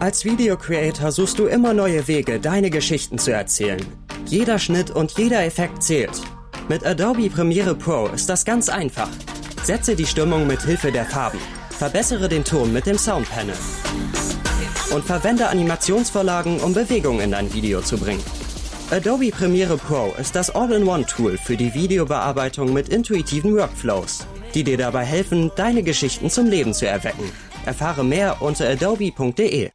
Als Video-Creator suchst du immer neue Wege, deine Geschichten zu erzählen. Jeder Schnitt und jeder Effekt zählt. Mit Adobe Premiere Pro ist das ganz einfach. Setze die Stimmung mit Hilfe der Farben. Verbessere den Ton mit dem Soundpanel. Und verwende Animationsvorlagen, um Bewegung in dein Video zu bringen. Adobe Premiere Pro ist das All-in-One-Tool für die Videobearbeitung mit intuitiven Workflows, die dir dabei helfen, deine Geschichten zum Leben zu erwecken. Erfahre mehr unter adobe.de.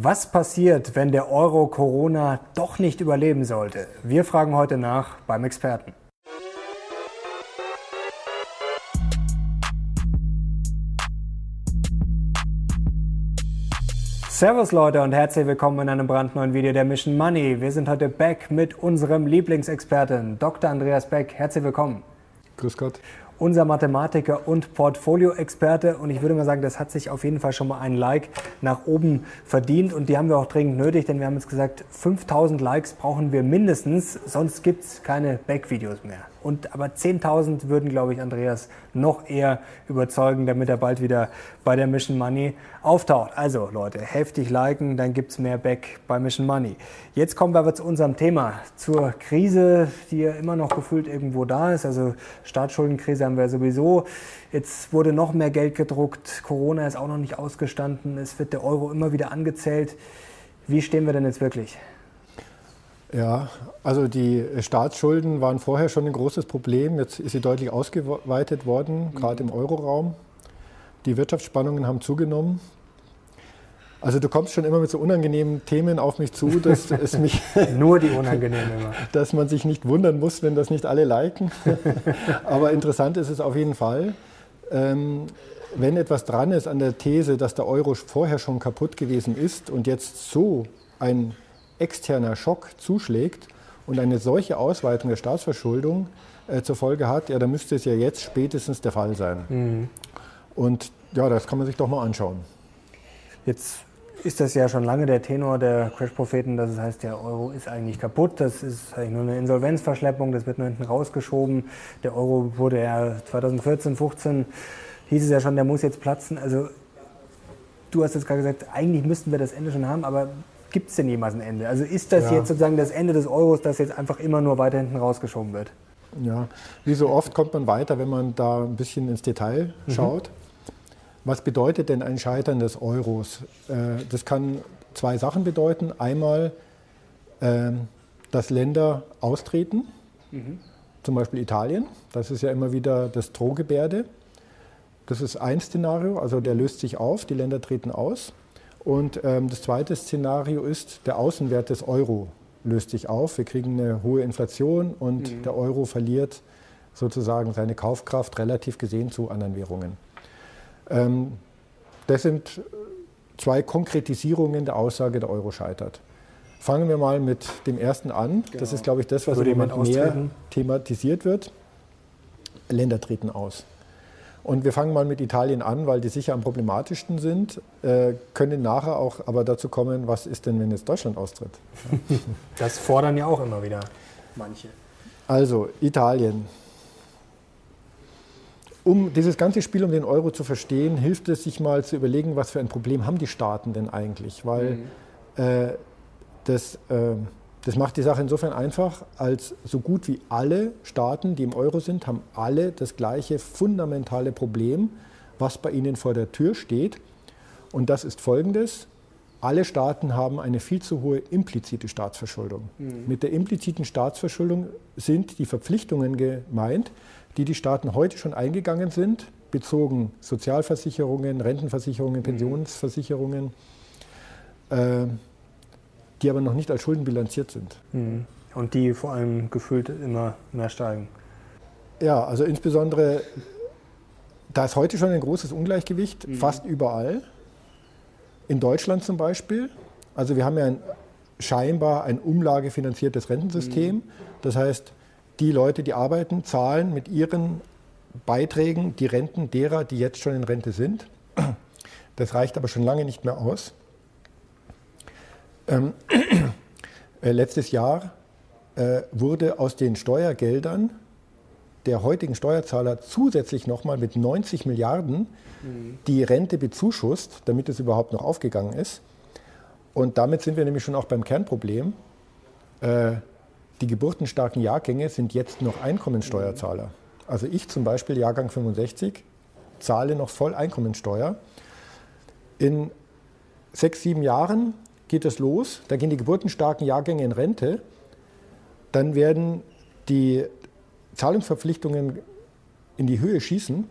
Was passiert, wenn der Euro Corona doch nicht überleben sollte? Wir fragen heute nach beim Experten. Servus Leute und herzlich willkommen in einem brandneuen Video der Mission Money. Wir sind heute back mit unserem Lieblingsexperten, Dr. Andreas Beck. Herzlich willkommen. Grüß Gott unser Mathematiker und Portfolio-Experte. Und ich würde mal sagen, das hat sich auf jeden Fall schon mal ein Like nach oben verdient. Und die haben wir auch dringend nötig, denn wir haben jetzt gesagt, 5000 Likes brauchen wir mindestens, sonst gibt es keine Back-Videos mehr. Und aber 10.000 würden, glaube ich, Andreas noch eher überzeugen, damit er bald wieder bei der Mission Money auftaucht. Also Leute, heftig liken, dann gibt es mehr Back bei Mission Money. Jetzt kommen wir aber zu unserem Thema, zur Krise, die ja immer noch gefühlt irgendwo da ist. Also Staatsschuldenkrise haben wir sowieso. Jetzt wurde noch mehr Geld gedruckt. Corona ist auch noch nicht ausgestanden. Es wird der Euro immer wieder angezählt. Wie stehen wir denn jetzt wirklich? Ja, also die Staatsschulden waren vorher schon ein großes Problem. Jetzt ist sie deutlich ausgeweitet worden, gerade im Euroraum. Die Wirtschaftsspannungen haben zugenommen. Also du kommst schon immer mit so unangenehmen Themen auf mich zu, dass es mich nur die unangenehmen immer, dass man sich nicht wundern muss, wenn das nicht alle liken. Aber interessant ist es auf jeden Fall. Ähm, wenn etwas dran ist an der These, dass der Euro vorher schon kaputt gewesen ist und jetzt so ein externer Schock zuschlägt und eine solche Ausweitung der Staatsverschuldung äh, zur Folge hat, ja, dann müsste es ja jetzt spätestens der Fall sein. Mhm. Und ja, das kann man sich doch mal anschauen. Jetzt ist das ja schon lange der Tenor der Crash-Propheten, dass es heißt, der Euro ist eigentlich kaputt, das ist eigentlich nur eine Insolvenzverschleppung, das wird nur hinten rausgeschoben. Der Euro wurde ja 2014, 15 hieß es ja schon, der muss jetzt platzen. Also du hast jetzt gerade gesagt, eigentlich müssten wir das Ende schon haben, aber gibt es denn jemals ein Ende? Also ist das ja. jetzt sozusagen das Ende des Euros, das jetzt einfach immer nur weiter hinten rausgeschoben wird? Ja, wie so oft kommt man weiter, wenn man da ein bisschen ins Detail mhm. schaut. Was bedeutet denn ein Scheitern des Euros? Äh, das kann zwei Sachen bedeuten. Einmal, ähm, dass Länder austreten, mhm. zum Beispiel Italien. Das ist ja immer wieder das Drohgebärde. Das ist ein Szenario, also der löst sich auf, die Länder treten aus. Und ähm, das zweite Szenario ist, der Außenwert des Euro löst sich auf. Wir kriegen eine hohe Inflation und mhm. der Euro verliert sozusagen seine Kaufkraft relativ gesehen zu anderen Währungen. Ähm, das sind zwei Konkretisierungen der Aussage, der Euro scheitert. Fangen wir mal mit dem ersten an. Genau. Das ist, glaube ich, das, was Würde im Moment mehr thematisiert wird. Länder treten aus. Und wir fangen mal mit Italien an, weil die sicher am problematischsten sind, äh, können nachher auch aber dazu kommen, was ist denn, wenn jetzt Deutschland austritt? Das fordern ja auch immer wieder manche. Also Italien. Um dieses ganze Spiel um den Euro zu verstehen, hilft es sich mal zu überlegen, was für ein Problem haben die Staaten denn eigentlich? Weil mhm. äh, das äh, das macht die Sache insofern einfach, als so gut wie alle Staaten, die im Euro sind, haben alle das gleiche fundamentale Problem, was bei ihnen vor der Tür steht. Und das ist folgendes. Alle Staaten haben eine viel zu hohe implizite Staatsverschuldung. Mhm. Mit der impliziten Staatsverschuldung sind die Verpflichtungen gemeint, die die Staaten heute schon eingegangen sind, bezogen Sozialversicherungen, Rentenversicherungen, mhm. Pensionsversicherungen. Äh, die aber noch nicht als Schulden bilanziert sind. Mhm. Und die vor allem gefühlt immer mehr steigen. Ja, also insbesondere, da ist heute schon ein großes Ungleichgewicht, mhm. fast überall. In Deutschland zum Beispiel. Also wir haben ja ein, scheinbar ein umlagefinanziertes Rentensystem. Mhm. Das heißt, die Leute, die arbeiten, zahlen mit ihren Beiträgen die Renten derer, die jetzt schon in Rente sind. Das reicht aber schon lange nicht mehr aus. Ähm, äh, letztes Jahr äh, wurde aus den Steuergeldern der heutigen Steuerzahler zusätzlich nochmal mit 90 Milliarden die Rente bezuschusst, damit es überhaupt noch aufgegangen ist. Und damit sind wir nämlich schon auch beim Kernproblem. Äh, die geburtenstarken Jahrgänge sind jetzt noch Einkommensteuerzahler. Also ich zum Beispiel, Jahrgang 65, zahle noch voll Einkommensteuer. In sechs, sieben Jahren geht es los, da gehen die geburtenstarken Jahrgänge in Rente, dann werden die Zahlungsverpflichtungen in die Höhe schießen,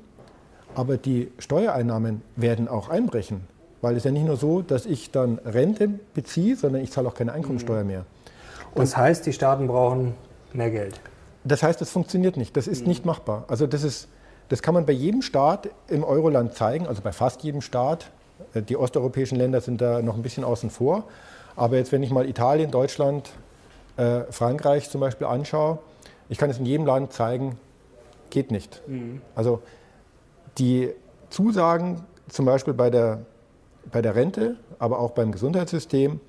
aber die Steuereinnahmen werden auch einbrechen. Weil es ja nicht nur so, dass ich dann Rente beziehe, sondern ich zahle auch keine Einkommensteuer mehr. Und das heißt, die Staaten brauchen mehr Geld. Das heißt, das funktioniert nicht. Das ist nicht machbar. Also das, ist, das kann man bei jedem Staat im Euroland zeigen, also bei fast jedem Staat. Äh, die osteuropäischen Länder sind da noch ein bisschen außen vor. Aber jetzt, wenn ich mal Italien, Deutschland, äh, Frankreich zum Beispiel anschaue, ich kann es in jedem Land zeigen, geht nicht. Mhm. Also die Zusagen zum Beispiel bei der, bei der Rente, aber auch beim Gesundheitssystem,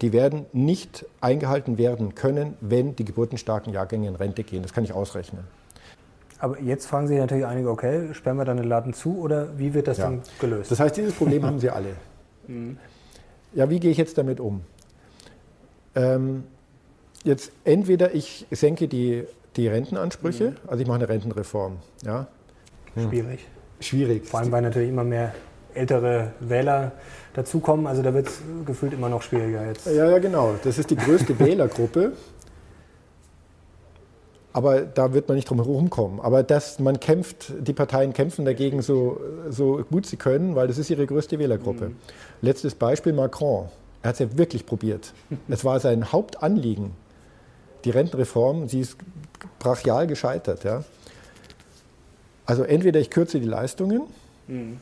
die werden nicht eingehalten werden können, wenn die geburtenstarken Jahrgänge in Rente gehen. Das kann ich ausrechnen. Aber jetzt fragen sich natürlich einige, okay, sperren wir dann den Laden zu oder wie wird das ja. dann gelöst? Das heißt, dieses Problem haben sie alle. Mhm. Ja, wie gehe ich jetzt damit um? Ähm, jetzt entweder ich senke die, die Rentenansprüche, mhm. also ich mache eine Rentenreform. Ja? Schwierig. Schwierig. Vor allem, weil natürlich immer mehr ältere Wähler dazukommen. Also da wird es gefühlt immer noch schwieriger jetzt. Ja, ja, genau. Das ist die größte Wählergruppe. Aber da wird man nicht drum herum kommen. Aber dass man kämpft, die Parteien kämpfen dagegen so, so gut sie können, weil das ist ihre größte Wählergruppe. Mhm. Letztes Beispiel Macron. Er hat es ja wirklich probiert. es war sein Hauptanliegen, die Rentenreform. Sie ist brachial gescheitert. Ja. Also entweder ich kürze die Leistungen, mhm.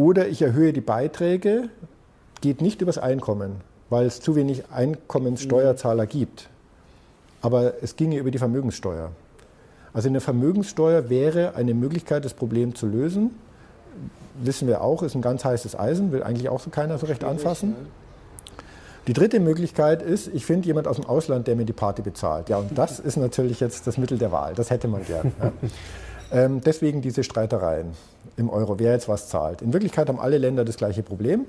Oder ich erhöhe die Beiträge, geht nicht übers Einkommen, weil es zu wenig Einkommenssteuerzahler gibt. Aber es ginge über die Vermögenssteuer. Also eine Vermögenssteuer wäre eine Möglichkeit, das Problem zu lösen. Wissen wir auch, ist ein ganz heißes Eisen, will eigentlich auch so keiner so recht anfassen. Die dritte Möglichkeit ist, ich finde jemand aus dem Ausland, der mir die Party bezahlt. Ja, und das ist natürlich jetzt das Mittel der Wahl. Das hätte man gern. Ja. Ähm, deswegen diese Streitereien im Euro, wer jetzt was zahlt. In Wirklichkeit haben alle Länder das gleiche Problem.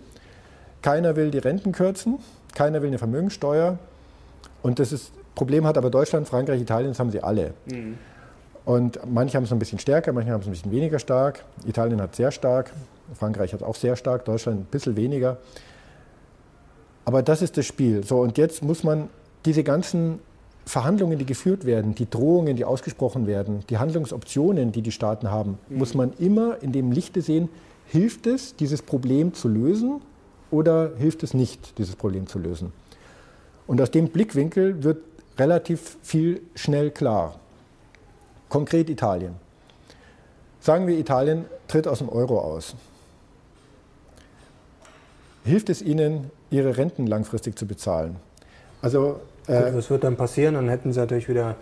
Keiner will die Renten kürzen, keiner will eine Vermögenssteuer. Und das ist, Problem hat aber Deutschland, Frankreich, Italien, das haben sie alle. Mhm. Und manche haben es ein bisschen stärker, manche haben es ein bisschen weniger stark. Italien hat sehr stark, Frankreich hat auch sehr stark, Deutschland ein bisschen weniger. Aber das ist das Spiel. So, und jetzt muss man diese ganzen Verhandlungen, die geführt werden, die Drohungen, die ausgesprochen werden, die Handlungsoptionen, die die Staaten haben, mhm. muss man immer in dem Lichte sehen, hilft es, dieses Problem zu lösen oder hilft es nicht, dieses Problem zu lösen. Und aus dem Blickwinkel wird relativ viel schnell klar. Konkret Italien. Sagen wir, Italien tritt aus dem Euro aus. Hilft es ihnen, ihre Renten langfristig zu bezahlen? Also äh, was wird dann passieren? Dann hätten sie natürlich wieder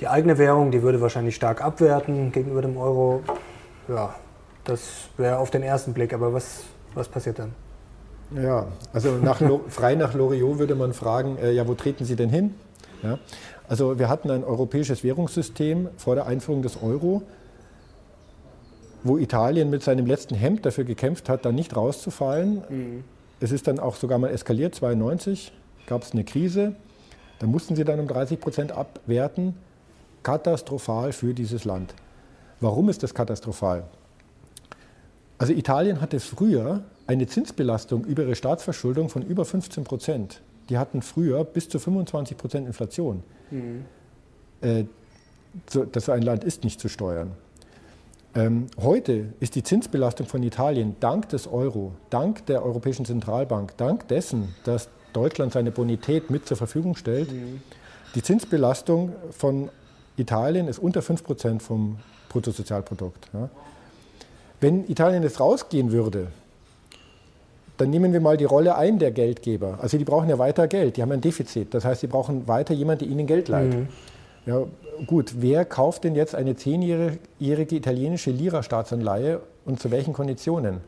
die eigene Währung, die würde wahrscheinlich stark abwerten gegenüber dem Euro. Ja, das wäre auf den ersten Blick. Aber was, was passiert dann? Ja, also nach, frei nach Loriot würde man fragen, äh, ja, wo treten Sie denn hin? Ja, also wir hatten ein europäisches Währungssystem vor der Einführung des Euro, wo Italien mit seinem letzten Hemd dafür gekämpft hat, da nicht rauszufallen. Mhm. Es ist dann auch sogar mal eskaliert, 92 gab es eine Krise. Da mussten sie dann um 30 Prozent abwerten. Katastrophal für dieses Land. Warum ist das katastrophal? Also Italien hatte früher eine Zinsbelastung über ihre Staatsverschuldung von über 15 Prozent. Die hatten früher bis zu 25 Prozent Inflation. Mhm. Äh, so, das ein Land ist nicht zu steuern. Ähm, heute ist die Zinsbelastung von Italien dank des Euro, dank der Europäischen Zentralbank, dank dessen, dass Deutschland seine Bonität mit zur Verfügung stellt. Mhm. Die Zinsbelastung von Italien ist unter 5 Prozent vom Bruttosozialprodukt. Ja. Wenn Italien jetzt rausgehen würde, dann nehmen wir mal die Rolle ein der Geldgeber. Also die brauchen ja weiter Geld, die haben ein Defizit. Das heißt, sie brauchen weiter jemanden, der ihnen Geld leiht. Mhm. Ja, gut, wer kauft denn jetzt eine zehnjährige italienische Lira-Staatsanleihe und zu welchen Konditionen?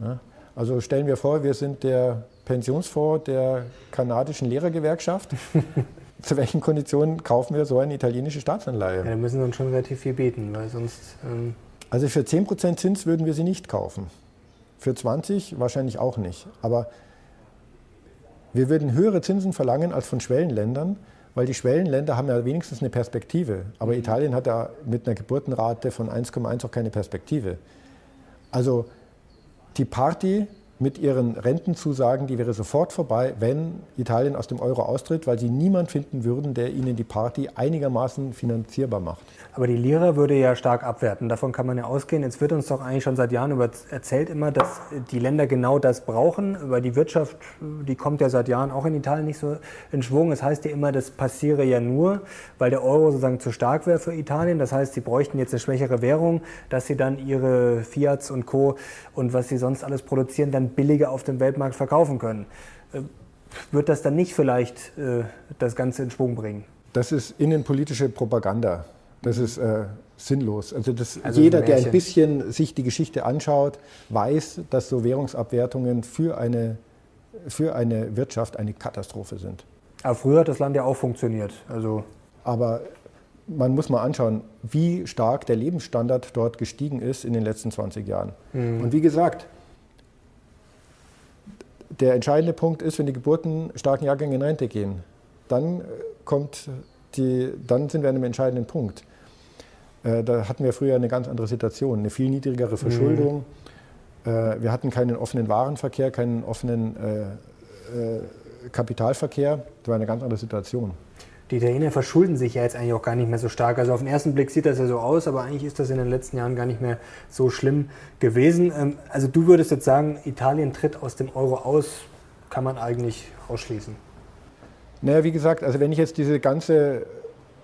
Ja, also stellen wir vor, wir sind der Pensionsfonds der kanadischen Lehrergewerkschaft. zu welchen Konditionen kaufen wir so eine italienische Staatsanleihe? Ja, da müssen wir uns schon relativ viel bieten, weil sonst. Ähm also für 10% Zins würden wir sie nicht kaufen. Für 20 wahrscheinlich auch nicht. Aber wir würden höhere Zinsen verlangen als von Schwellenländern, weil die Schwellenländer haben ja wenigstens eine Perspektive. Aber mhm. Italien hat ja mit einer Geburtenrate von 1,1 auch keine Perspektive. Also die Party mit ihren Rentenzusagen, die wäre sofort vorbei, wenn Italien aus dem Euro austritt, weil sie niemand finden würden, der ihnen die Party einigermaßen finanzierbar macht. Aber die Lira würde ja stark abwerten. Davon kann man ja ausgehen. Jetzt wird uns doch eigentlich schon seit Jahren über erzählt immer, dass die Länder genau das brauchen. Weil die Wirtschaft, die kommt ja seit Jahren auch in Italien nicht so in Schwung. Das heißt ja immer, das passiere ja nur, weil der Euro sozusagen zu stark wäre für Italien. Das heißt, sie bräuchten jetzt eine schwächere Währung, dass sie dann ihre Fiats und Co. und was sie sonst alles produzieren, dann billiger auf dem Weltmarkt verkaufen können. Äh, wird das dann nicht vielleicht äh, das Ganze in Schwung bringen? Das ist innenpolitische Propaganda. Das ist äh, sinnlos. Also, das, also jeder, der ein bisschen sich die Geschichte anschaut, weiß, dass so Währungsabwertungen für eine, für eine Wirtschaft eine Katastrophe sind. Aber früher hat das Land ja auch funktioniert. Also Aber man muss mal anschauen, wie stark der Lebensstandard dort gestiegen ist in den letzten 20 Jahren. Mhm. Und wie gesagt, der entscheidende Punkt ist, wenn die geburtenstarken Jahrgänge in Rente gehen, dann, kommt die, dann sind wir an einem entscheidenden Punkt. Äh, da hatten wir früher eine ganz andere Situation, eine viel niedrigere Verschuldung. Mhm. Äh, wir hatten keinen offenen Warenverkehr, keinen offenen äh, Kapitalverkehr. Das war eine ganz andere Situation. Die Italiener verschulden sich ja jetzt eigentlich auch gar nicht mehr so stark. Also auf den ersten Blick sieht das ja so aus, aber eigentlich ist das in den letzten Jahren gar nicht mehr so schlimm gewesen. Ähm, also du würdest jetzt sagen, Italien tritt aus dem Euro aus, kann man eigentlich ausschließen. Naja, wie gesagt, also wenn ich jetzt diese ganze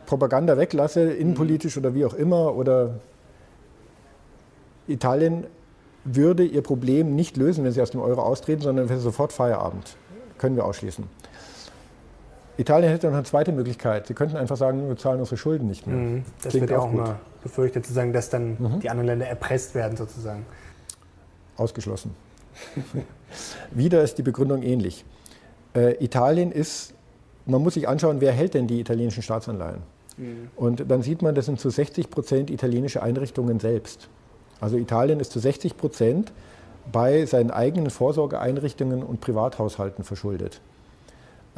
Propaganda weglasse, innenpolitisch oder wie auch immer, oder Italien würde ihr Problem nicht lösen, wenn sie aus dem Euro austreten, sondern wäre sofort Feierabend. Können wir ausschließen. Italien hätte noch eine zweite Möglichkeit. Sie könnten einfach sagen, wir zahlen unsere Schulden nicht mehr. Mhm, das Klingt wird ja auch, auch mal befürchtet, zu sagen, dass dann mhm. die anderen Länder erpresst werden, sozusagen. Ausgeschlossen. Wieder ist die Begründung ähnlich. Äh, Italien ist, man muss sich anschauen, wer hält denn die italienischen Staatsanleihen? Mhm. Und dann sieht man, das sind zu 60 Prozent italienische Einrichtungen selbst. Also Italien ist zu 60 Prozent bei seinen eigenen Vorsorgeeinrichtungen und Privathaushalten verschuldet.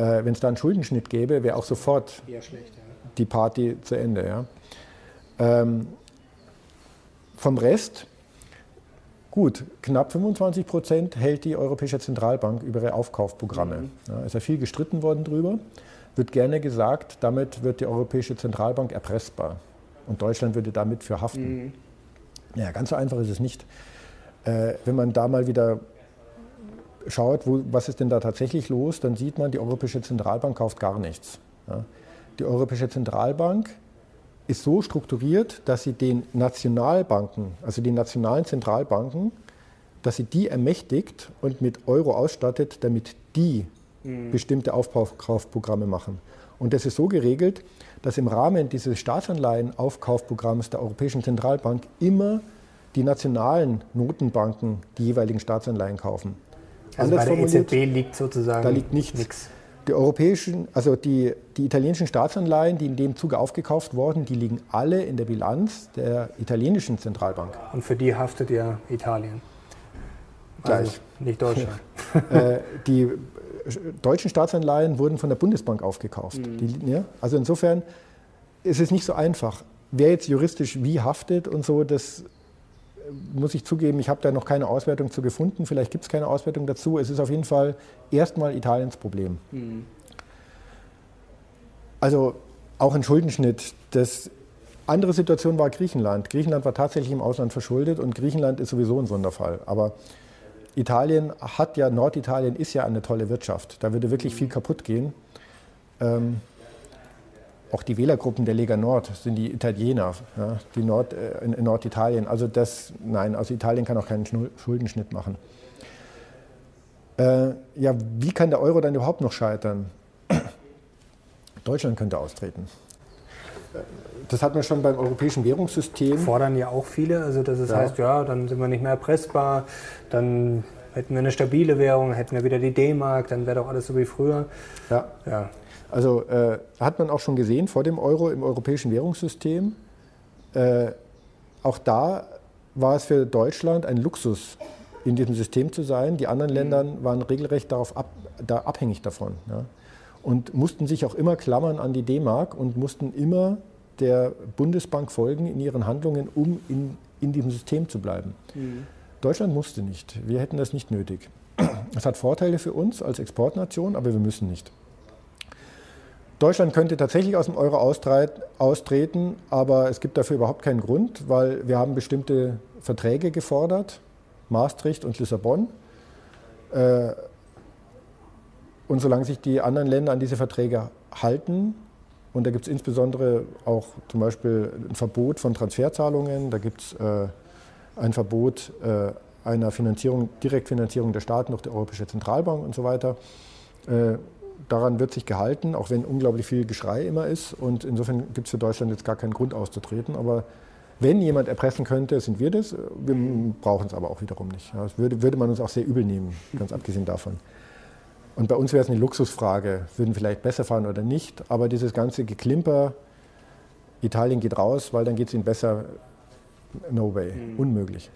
Äh, Wenn es da einen Schuldenschnitt gäbe, wäre auch sofort schlecht, ja. die Party zu Ende. Ja. Ähm, vom Rest, gut, knapp 25 Prozent hält die Europäische Zentralbank über ihre Aufkaufprogramme. Mhm. Ja, ist ja viel gestritten worden drüber wird gerne gesagt, damit wird die Europäische Zentralbank erpressbar. Und Deutschland würde damit für haften. Mhm. Ja, ganz so einfach ist es nicht. Äh, wenn man da mal wieder schaut, wo, was ist denn da tatsächlich los, dann sieht man, die Europäische Zentralbank kauft gar nichts. Ja. Die Europäische Zentralbank ist so strukturiert, dass sie den Nationalbanken, also die nationalen Zentralbanken, dass sie die ermächtigt und mit Euro ausstattet, damit die mhm. bestimmte Aufkaufprogramme machen. Und das ist so geregelt, dass im Rahmen dieses Staatsanleihen-Aufkaufprogramms der Europäischen Zentralbank immer die nationalen Notenbanken die jeweiligen Staatsanleihen kaufen. Also bei der EZB liegt sozusagen da liegt nichts. nichts. Die europäischen, also die, die italienischen Staatsanleihen, die in dem Zuge aufgekauft wurden, die liegen alle in der Bilanz der italienischen Zentralbank. Und für die haftet ja Italien. Gleich. Also nicht Deutschland. äh, die deutschen Staatsanleihen wurden von der Bundesbank aufgekauft. Mhm. Die, ja? Also insofern ist es nicht so einfach. Wer jetzt juristisch wie haftet und so, das muss ich zugeben, ich habe da noch keine Auswertung zu gefunden. Vielleicht gibt es keine Auswertung dazu. Es ist auf jeden Fall erstmal Italiens Problem. Mhm. Also auch ein Schuldenschnitt. Das andere Situation war Griechenland. Griechenland war tatsächlich im Ausland verschuldet und Griechenland ist sowieso ein Sonderfall. Aber Italien hat ja, Norditalien ist ja eine tolle Wirtschaft. Da würde wirklich viel kaputt gehen. Ähm, auch die Wählergruppen der Lega Nord sind die Italiener, ja, die Nord, äh, in, in, Norditalien. Also das, nein, also Italien kann auch keinen Schuldenschnitt machen. Äh, ja, wie kann der Euro dann überhaupt noch scheitern? Deutschland könnte austreten. Das hat man schon beim europäischen Währungssystem. Fordern ja auch viele, also dass es ja. heißt, ja, dann sind wir nicht mehr erpressbar, dann Hätten wir eine stabile Währung, hätten wir wieder die D-Mark, dann wäre doch alles so wie früher. Ja. ja. Also äh, hat man auch schon gesehen vor dem Euro im europäischen Währungssystem. Äh, auch da war es für Deutschland ein Luxus, in diesem System zu sein. Die anderen Länder waren regelrecht darauf ab, da abhängig davon. Ja. Und mussten sich auch immer klammern an die D-Mark und mussten immer der Bundesbank folgen in ihren Handlungen, um in, in diesem System zu bleiben. Mhm. Deutschland musste nicht. Wir hätten das nicht nötig. Es hat Vorteile für uns als Exportnation, aber wir müssen nicht. Deutschland könnte tatsächlich aus dem Euro austreten, aber es gibt dafür überhaupt keinen Grund, weil wir haben bestimmte Verträge gefordert, Maastricht und Lissabon. Äh, und solange sich die anderen Länder an diese Verträge halten, und da gibt es insbesondere auch zum Beispiel ein Verbot von Transferzahlungen, da gibt es äh, ein Verbot äh, einer Finanzierung, Direktfinanzierung der Staaten durch die Europäische Zentralbank und so weiter. Daran wird sich gehalten, auch wenn unglaublich viel Geschrei immer ist. Und insofern gibt es für Deutschland jetzt gar keinen Grund auszutreten. Aber wenn jemand erpressen könnte, sind wir das. Wir brauchen es aber auch wiederum nicht. das würde, würde man uns auch sehr übel nehmen, ganz abgesehen davon. Und bei uns wäre es eine Luxusfrage, würden vielleicht besser fahren oder nicht. Aber dieses ganze Geklimper, Italien geht raus, weil dann geht es ihnen besser, no way, mhm. unmöglich.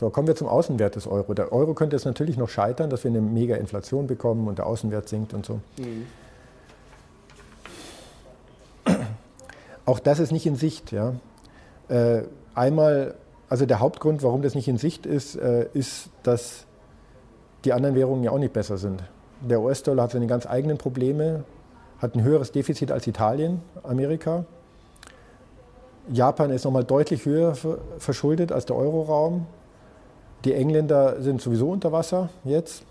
So, kommen wir zum Außenwert des Euro. Der Euro könnte jetzt natürlich noch scheitern, dass wir eine mega Inflation bekommen und der Außenwert sinkt und so. Mhm. Auch das ist nicht in Sicht. Ja. Äh, einmal, also der Hauptgrund, warum das nicht in Sicht ist, äh, ist, dass die anderen Währungen ja auch nicht besser sind. Der US-Dollar hat seine ganz eigenen Probleme, hat ein höheres Defizit als Italien, Amerika. Japan ist nochmal deutlich höher verschuldet als der Euroraum. Die Engländer sind sowieso unter Wasser jetzt.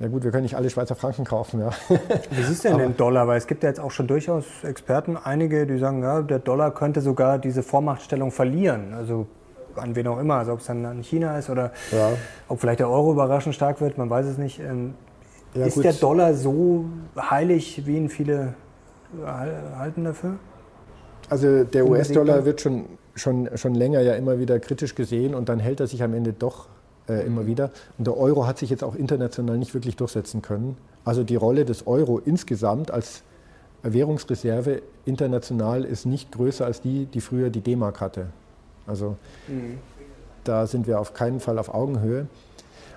Ja gut, wir können nicht alle Schweizer Franken kaufen. Ja. Wie du denn den Dollar? Weil es gibt ja jetzt auch schon durchaus Experten, einige, die sagen, ja, der Dollar könnte sogar diese Vormachtstellung verlieren. Also an wen auch immer, also ob es dann an China ist oder ja. ob vielleicht der Euro überraschend stark wird, man weiß es nicht. Ähm, ja, ist gut. der Dollar so heilig, wie ihn viele halten dafür? Also der US-Dollar wird schon, schon, schon länger ja immer wieder kritisch gesehen und dann hält er sich am Ende doch äh, immer wieder. Und der Euro hat sich jetzt auch international nicht wirklich durchsetzen können. Also die Rolle des Euro insgesamt als Währungsreserve international ist nicht größer als die, die früher die D-Mark hatte. Also mhm. da sind wir auf keinen Fall auf Augenhöhe.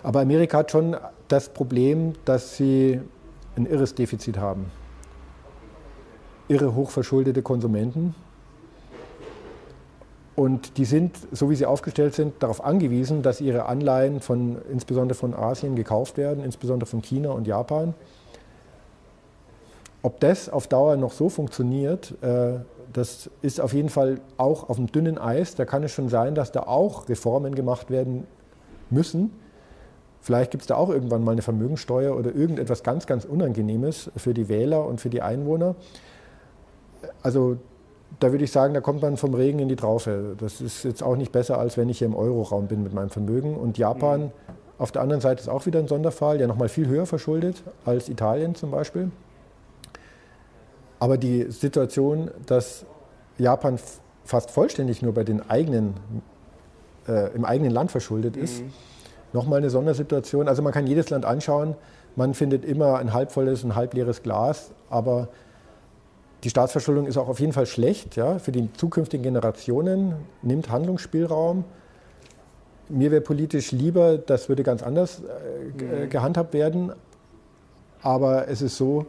Aber Amerika hat schon das Problem, dass sie ein irres Defizit haben. Irre hochverschuldete Konsumenten. Und die sind, so wie sie aufgestellt sind, darauf angewiesen, dass ihre Anleihen von, insbesondere von Asien gekauft werden, insbesondere von China und Japan. Ob das auf Dauer noch so funktioniert, äh, das ist auf jeden Fall auch auf dem dünnen Eis. Da kann es schon sein, dass da auch Reformen gemacht werden müssen. Vielleicht gibt es da auch irgendwann mal eine Vermögensteuer oder irgendetwas ganz, ganz Unangenehmes für die Wähler und für die Einwohner. Also da würde ich sagen, da kommt man vom Regen in die Traufe. Das ist jetzt auch nicht besser, als wenn ich hier im Euroraum bin mit meinem Vermögen. Und Japan mhm. auf der anderen Seite ist auch wieder ein Sonderfall, ja nochmal viel höher verschuldet als Italien zum Beispiel. Aber die Situation, dass Japan fast vollständig nur bei den eigenen, äh, im eigenen Land verschuldet ist, mhm. nochmal eine Sondersituation. Also man kann jedes Land anschauen, man findet immer ein halbvolles und halbleeres Glas, aber die Staatsverschuldung ist auch auf jeden Fall schlecht ja, für die zukünftigen Generationen, nimmt Handlungsspielraum. Mir wäre politisch lieber, das würde ganz anders äh, mhm. gehandhabt werden, aber es ist so,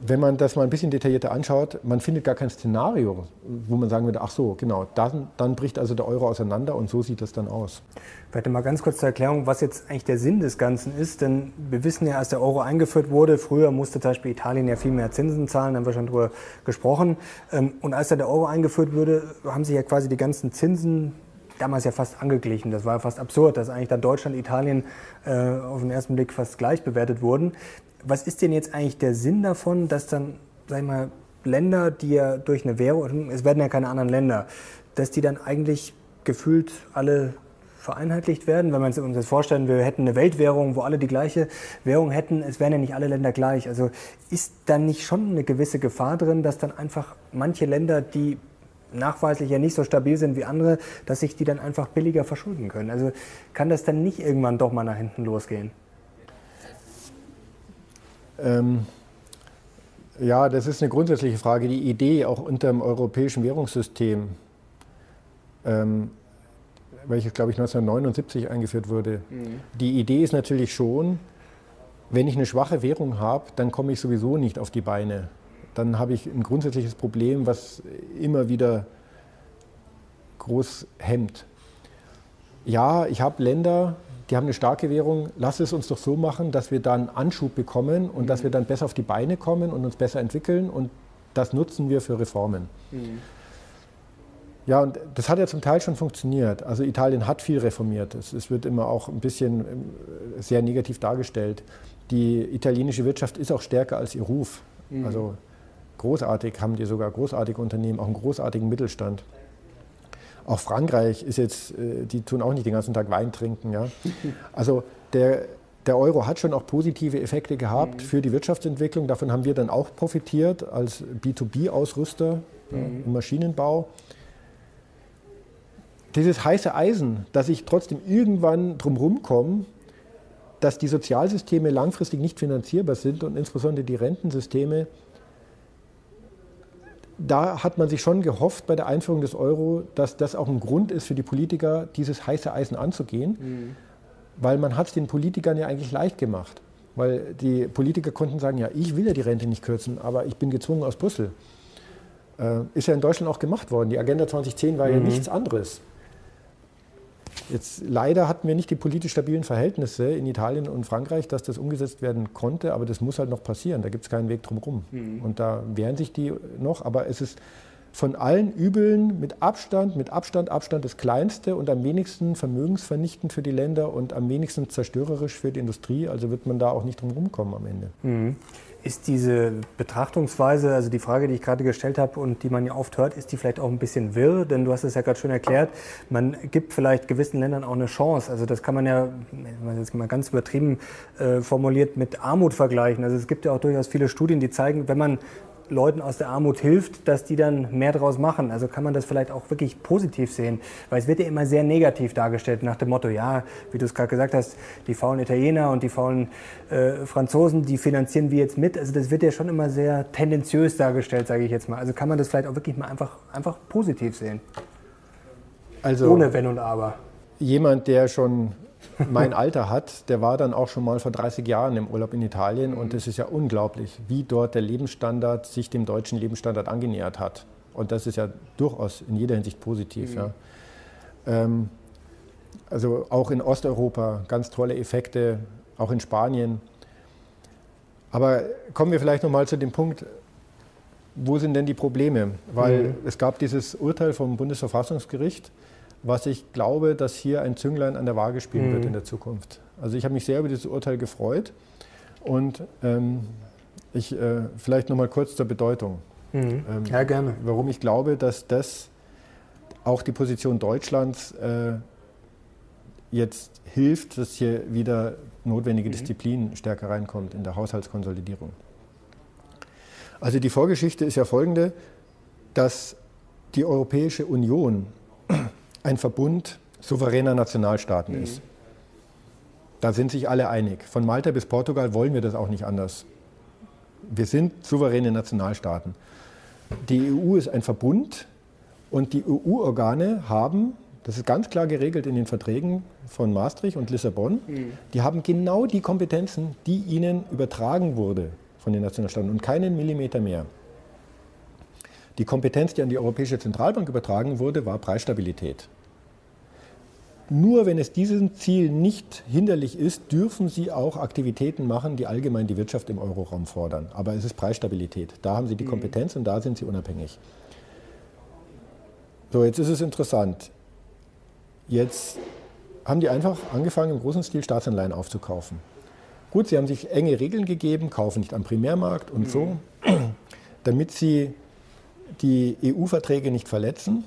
wenn man das mal ein bisschen detaillierter anschaut, man findet gar kein Szenario, wo man sagen würde, ach so, genau, dann, dann bricht also der Euro auseinander und so sieht das dann aus. Vielleicht mal ganz kurz zur Erklärung, was jetzt eigentlich der Sinn des Ganzen ist, denn wir wissen ja, als der Euro eingeführt wurde, früher musste zum Beispiel Italien ja viel mehr Zinsen zahlen, haben wir schon drüber gesprochen. Ähm, und als da der Euro eingeführt wurde, haben sich ja quasi die ganzen Zinsen damals ja fast angeglichen. Das war ja fast absurd, dass eigentlich dann Deutschland, Italien äh, auf den ersten Blick fast gleich bewertet wurden was ist denn jetzt eigentlich der Sinn davon, dass dann, sag ich mal, Länder, die ja durch eine Währung, es werden ja keine anderen Länder, dass die dann eigentlich gefühlt alle vereinheitlicht werden. Wenn wir uns jetzt vorstellen, wir hätten eine Weltwährung, wo alle die gleiche Währung hätten, es wären ja nicht alle Länder gleich. Also ist dann nicht schon eine gewisse Gefahr drin, dass dann einfach manche Länder, die nachweislich ja nicht so stabil sind wie andere, dass sich die dann einfach billiger verschulden können. Also kann das dann nicht irgendwann doch mal nach hinten losgehen? Ähm, ja, das ist eine grundsätzliche Frage. Die Idee auch unter dem europäischen Währungssystem, ähm, welches, glaube ich, 1979 eingeführt wurde, mhm. die Idee ist natürlich schon, wenn ich eine schwache Währung habe, dann komme ich sowieso nicht auf die Beine. Dann habe ich ein grundsätzliches Problem, was immer wieder groß hemmt. Ja, ich habe Länder, die haben eine starke Währung, lass es uns doch so machen, dass wir dann Anschub bekommen und mhm. dass wir dann besser auf die Beine kommen und uns besser entwickeln und das nutzen wir für Reformen. Mhm. Ja, und das hat ja zum Teil schon funktioniert. Also Italien hat viel reformiert. Es, es, wird immer auch ein bisschen ähm, sehr negativ dargestellt. Die italienische Wirtschaft ist auch stärker als ihr Ruf. Mhm. Also großartig haben die sogar großartige Unternehmen, auch einen großartigen Mittelstand. Auch Frankreich ist jetzt, äh, die tun auch nicht den ganzen Tag Wein trinken. Ja? Also der, der Euro hat schon auch positive Effekte gehabt mhm. für die Wirtschaftsentwicklung. Davon haben wir dann auch profitiert als B2B-Ausrüster mhm. im Maschinenbau. Dieses heiße Eisen, dass ich trotzdem irgendwann drumherum komme, dass die Sozialsysteme langfristig nicht finanzierbar sind und insbesondere die Rentensysteme da hat man sich schon gehofft bei der Einführung des Euro, dass das auch ein Grund ist für die Politiker, dieses heiße Eisen anzugehen, mhm. weil man hat es den Politikern ja eigentlich leicht gemacht. Weil die Politiker konnten sagen, ja, ich will ja die Rente nicht kürzen, aber ich bin gezwungen aus Brüssel. Äh, ist ja in Deutschland auch gemacht worden. Die Agenda 2010 war mhm. ja nichts anderes. Jetzt leider hatten wir nicht die politisch stabilen Verhältnisse in Italien und Frankreich, dass das umgesetzt werden konnte, aber das muss halt noch passieren. Da gibt es keinen Weg drumherum. Mhm. Und da wehren sich die noch, aber es ist von allen Übeln mit Abstand, mit Abstand, Abstand das kleinste und am wenigsten vermögensvernichtend für die Länder und am wenigsten zerstörerisch für die Industrie. Also wird man da auch nicht drum rumkommen am Ende. Mhm. Ist diese Betrachtungsweise, also die Frage, die ich gerade gestellt habe und die man ja oft hört, ist die vielleicht auch ein bisschen wirr? Denn du hast es ja gerade schon erklärt, man gibt vielleicht gewissen Ländern auch eine Chance. Also das kann man ja, wenn man jetzt mal ganz übertrieben äh, formuliert, mit Armut vergleichen. Also es gibt ja auch durchaus viele Studien, die zeigen, wenn man Leuten aus der Armut hilft, dass die dann mehr daraus machen. Also kann man das vielleicht auch wirklich positiv sehen, weil es wird ja immer sehr negativ dargestellt nach dem Motto, ja, wie du es gerade gesagt hast, die faulen Italiener und die faulen äh, Franzosen, die finanzieren wir jetzt mit. Also das wird ja schon immer sehr tendenziös dargestellt, sage ich jetzt mal. Also kann man das vielleicht auch wirklich mal einfach, einfach positiv sehen. Also ohne Wenn und Aber. Jemand, der schon mein Alter hat, der war dann auch schon mal vor 30 Jahren im Urlaub in Italien und es ist ja unglaublich, wie dort der Lebensstandard sich dem deutschen Lebensstandard angenähert hat. Und das ist ja durchaus in jeder Hinsicht positiv. Mhm. Ja. Ähm, also auch in Osteuropa ganz tolle Effekte, auch in Spanien. Aber kommen wir vielleicht noch mal zu dem Punkt, wo sind denn die Probleme? Weil mhm. es gab dieses Urteil vom Bundesverfassungsgericht, was ich glaube, dass hier ein Zünglein an der Waage spielen mhm. wird in der Zukunft. Also ich habe mich sehr über dieses Urteil gefreut und ähm, ich äh, vielleicht noch mal kurz zur Bedeutung. Mhm. Ähm, ja, gerne. Warum ich glaube, dass das auch die Position Deutschlands äh, jetzt hilft, dass hier wieder notwendige mhm. Disziplin stärker reinkommt in der Haushaltskonsolidierung. Also die Vorgeschichte ist ja folgende, dass die Europäische Union ein Verbund souveräner Nationalstaaten mhm. ist. Da sind sich alle einig. Von Malta bis Portugal wollen wir das auch nicht anders. Wir sind souveräne Nationalstaaten. Die EU ist ein Verbund und die EU-Organe haben, das ist ganz klar geregelt in den Verträgen von Maastricht und Lissabon, mhm. die haben genau die Kompetenzen, die ihnen übertragen wurde von den Nationalstaaten und keinen Millimeter mehr. Die Kompetenz, die an die Europäische Zentralbank übertragen wurde, war Preisstabilität. Nur wenn es diesem Ziel nicht hinderlich ist, dürfen sie auch Aktivitäten machen, die allgemein die Wirtschaft im Euroraum fordern. Aber es ist Preisstabilität. Da haben sie die mhm. Kompetenz und da sind sie unabhängig. So, jetzt ist es interessant. Jetzt haben die einfach angefangen, im großen Stil Staatsanleihen aufzukaufen. Gut, sie haben sich enge Regeln gegeben, kaufen nicht am Primärmarkt und mhm. so, damit sie die EU-Verträge nicht verletzen.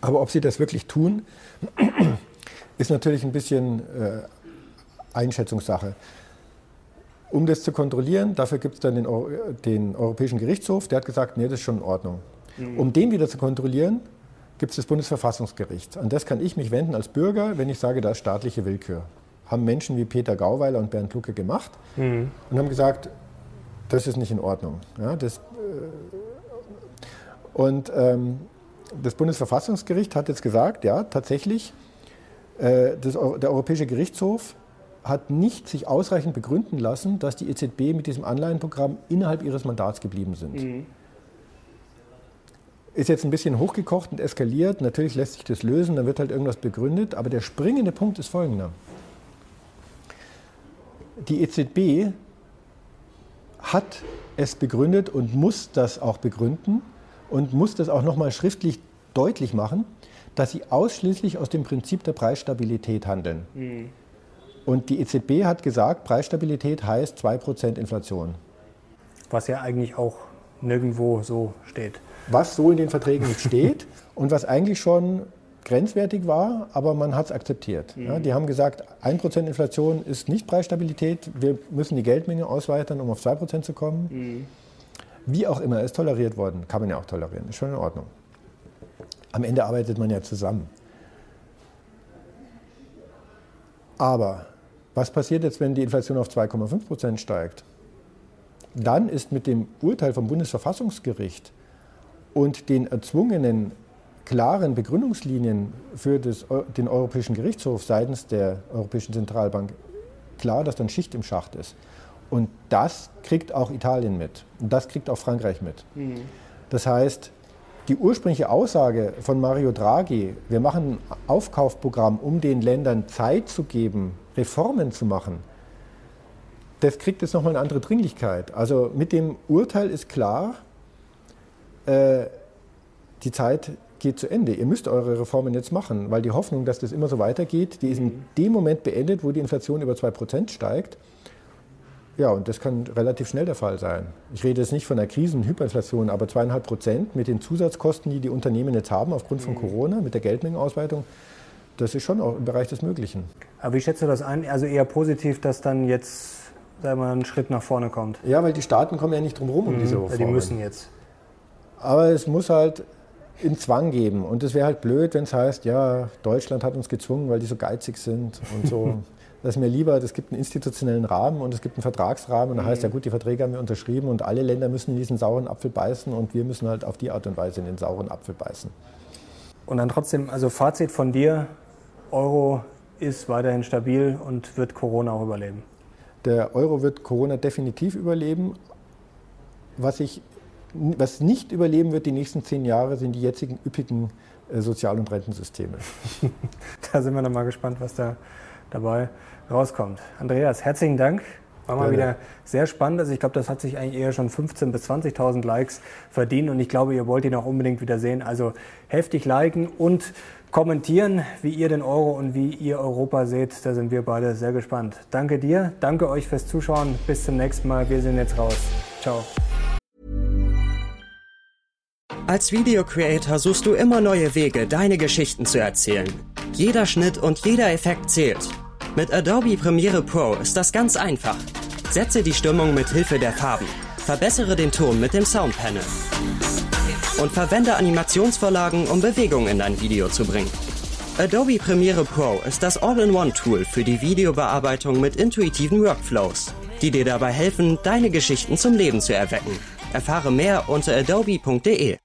Aber ob sie das wirklich tun, ist natürlich ein bisschen äh, Einschätzungssache. Um das zu kontrollieren, dafür gibt es dann den, den, Europäischen Gerichtshof, der hat gesagt, nee, das ist schon in Ordnung. Mhm. Um den wieder zu kontrollieren, gibt es das Bundesverfassungsgericht. An das kann ich mich wenden als Bürger, wenn ich sage, da ist staatliche Willkür. Haben Menschen wie Peter Gauweiler und Bernd Lucke gemacht mhm. und haben gesagt, das ist nicht in Ordnung. Ja, das, und ähm, das Bundesverfassungsgericht hat jetzt gesagt, ja, tatsächlich, äh, das, der Europäische Gerichtshof hat nicht sich ausreichend begründen lassen, dass die EZB mit diesem Anleihenprogramm innerhalb ihres Mandats geblieben sind. Mhm. Ist jetzt ein bisschen hochgekocht und eskaliert. Natürlich lässt sich das lösen, dann wird halt irgendwas begründet. Aber der springende Punkt ist folgender. Die EZB hat es begründet und muss das auch begründen und muss das auch nochmal schriftlich deutlich machen, dass sie ausschließlich aus dem Prinzip der Preisstabilität handeln. Mhm. Und die EZB hat gesagt, Preisstabilität heißt 2% Inflation. Was ja eigentlich auch nirgendwo so steht. Was so in den Verträgen nicht steht und was eigentlich schon grenzwertig war, aber man hat es akzeptiert. Mhm. Ja, die haben gesagt, 1% Inflation ist nicht Preisstabilität, wir müssen die Geldmenge ausweitern, um auf 2% zu kommen. Mhm. Wie auch immer, ist toleriert worden, kann man ja auch tolerieren, ist schon in Ordnung. Am Ende arbeitet man ja zusammen. Aber was passiert jetzt, wenn die Inflation auf 2,5 Prozent steigt? Dann ist mit dem Urteil vom Bundesverfassungsgericht und den erzwungenen klaren Begründungslinien für das, den Europäischen Gerichtshof seitens der Europäischen Zentralbank klar, dass dann Schicht im Schacht ist. Und das kriegt auch Italien mit. Und das kriegt auch Frankreich mit. Mhm. Das heißt, die ursprüngliche Aussage von Mario Draghi, wir machen ein Aufkaufprogramm, um den Ländern Zeit zu geben, Reformen zu machen, das kriegt jetzt nochmal eine andere Dringlichkeit. Also mit dem Urteil ist klar, äh, die Zeit geht zu Ende. Ihr müsst eure Reformen jetzt machen, weil die Hoffnung, dass das immer so weitergeht, die ist in dem Moment beendet, wo die Inflation über 2% steigt. Ja, und das kann relativ schnell der Fall sein. Ich rede jetzt nicht von einer Krisen- und Hyperinflation, aber zweieinhalb Prozent mit den Zusatzkosten, die die Unternehmen jetzt haben aufgrund von mhm. Corona, mit der Geldmengenausweitung, das ist schon auch im Bereich des Möglichen. Aber wie schätzt du das ein? Also eher positiv, dass dann jetzt sagen wir, ein Schritt nach vorne kommt? Ja, weil die Staaten kommen ja nicht drum herum um mhm, diese Reformen. Die müssen jetzt. Aber es muss halt einen Zwang geben. Und es wäre halt blöd, wenn es heißt, ja, Deutschland hat uns gezwungen, weil die so geizig sind und so. Das ist mir lieber, es gibt einen institutionellen Rahmen und es gibt einen Vertragsrahmen und da heißt ja gut, die Verträge haben wir unterschrieben und alle Länder müssen in diesen sauren Apfel beißen und wir müssen halt auf die Art und Weise in den sauren Apfel beißen. Und dann trotzdem, also Fazit von dir, Euro ist weiterhin stabil und wird Corona auch überleben. Der Euro wird Corona definitiv überleben. Was, ich, was nicht überleben wird die nächsten zehn Jahre, sind die jetzigen üppigen äh, Sozial- und Rentensysteme. da sind wir noch mal gespannt, was da dabei rauskommt. Andreas, herzlichen Dank. War mal wieder sehr spannend. Also ich glaube, das hat sich eigentlich eher schon 15.000 bis 20.000 Likes verdient und ich glaube, ihr wollt ihn auch unbedingt wieder sehen. Also heftig liken und kommentieren, wie ihr den Euro und wie ihr Europa seht. Da sind wir beide sehr gespannt. Danke dir, danke euch fürs Zuschauen. Bis zum nächsten Mal. Wir sind jetzt raus. Ciao. Als Videocreator suchst du immer neue Wege, deine Geschichten zu erzählen. Jeder Schnitt und jeder Effekt zählt. Mit Adobe Premiere Pro ist das ganz einfach. Setze die Stimmung mit Hilfe der Farben. Verbessere den Ton mit dem Soundpanel. Und verwende Animationsvorlagen, um Bewegung in dein Video zu bringen. Adobe Premiere Pro ist das All-in-One-Tool für die Videobearbeitung mit intuitiven Workflows, die dir dabei helfen, deine Geschichten zum Leben zu erwecken. Erfahre mehr unter adobe.de.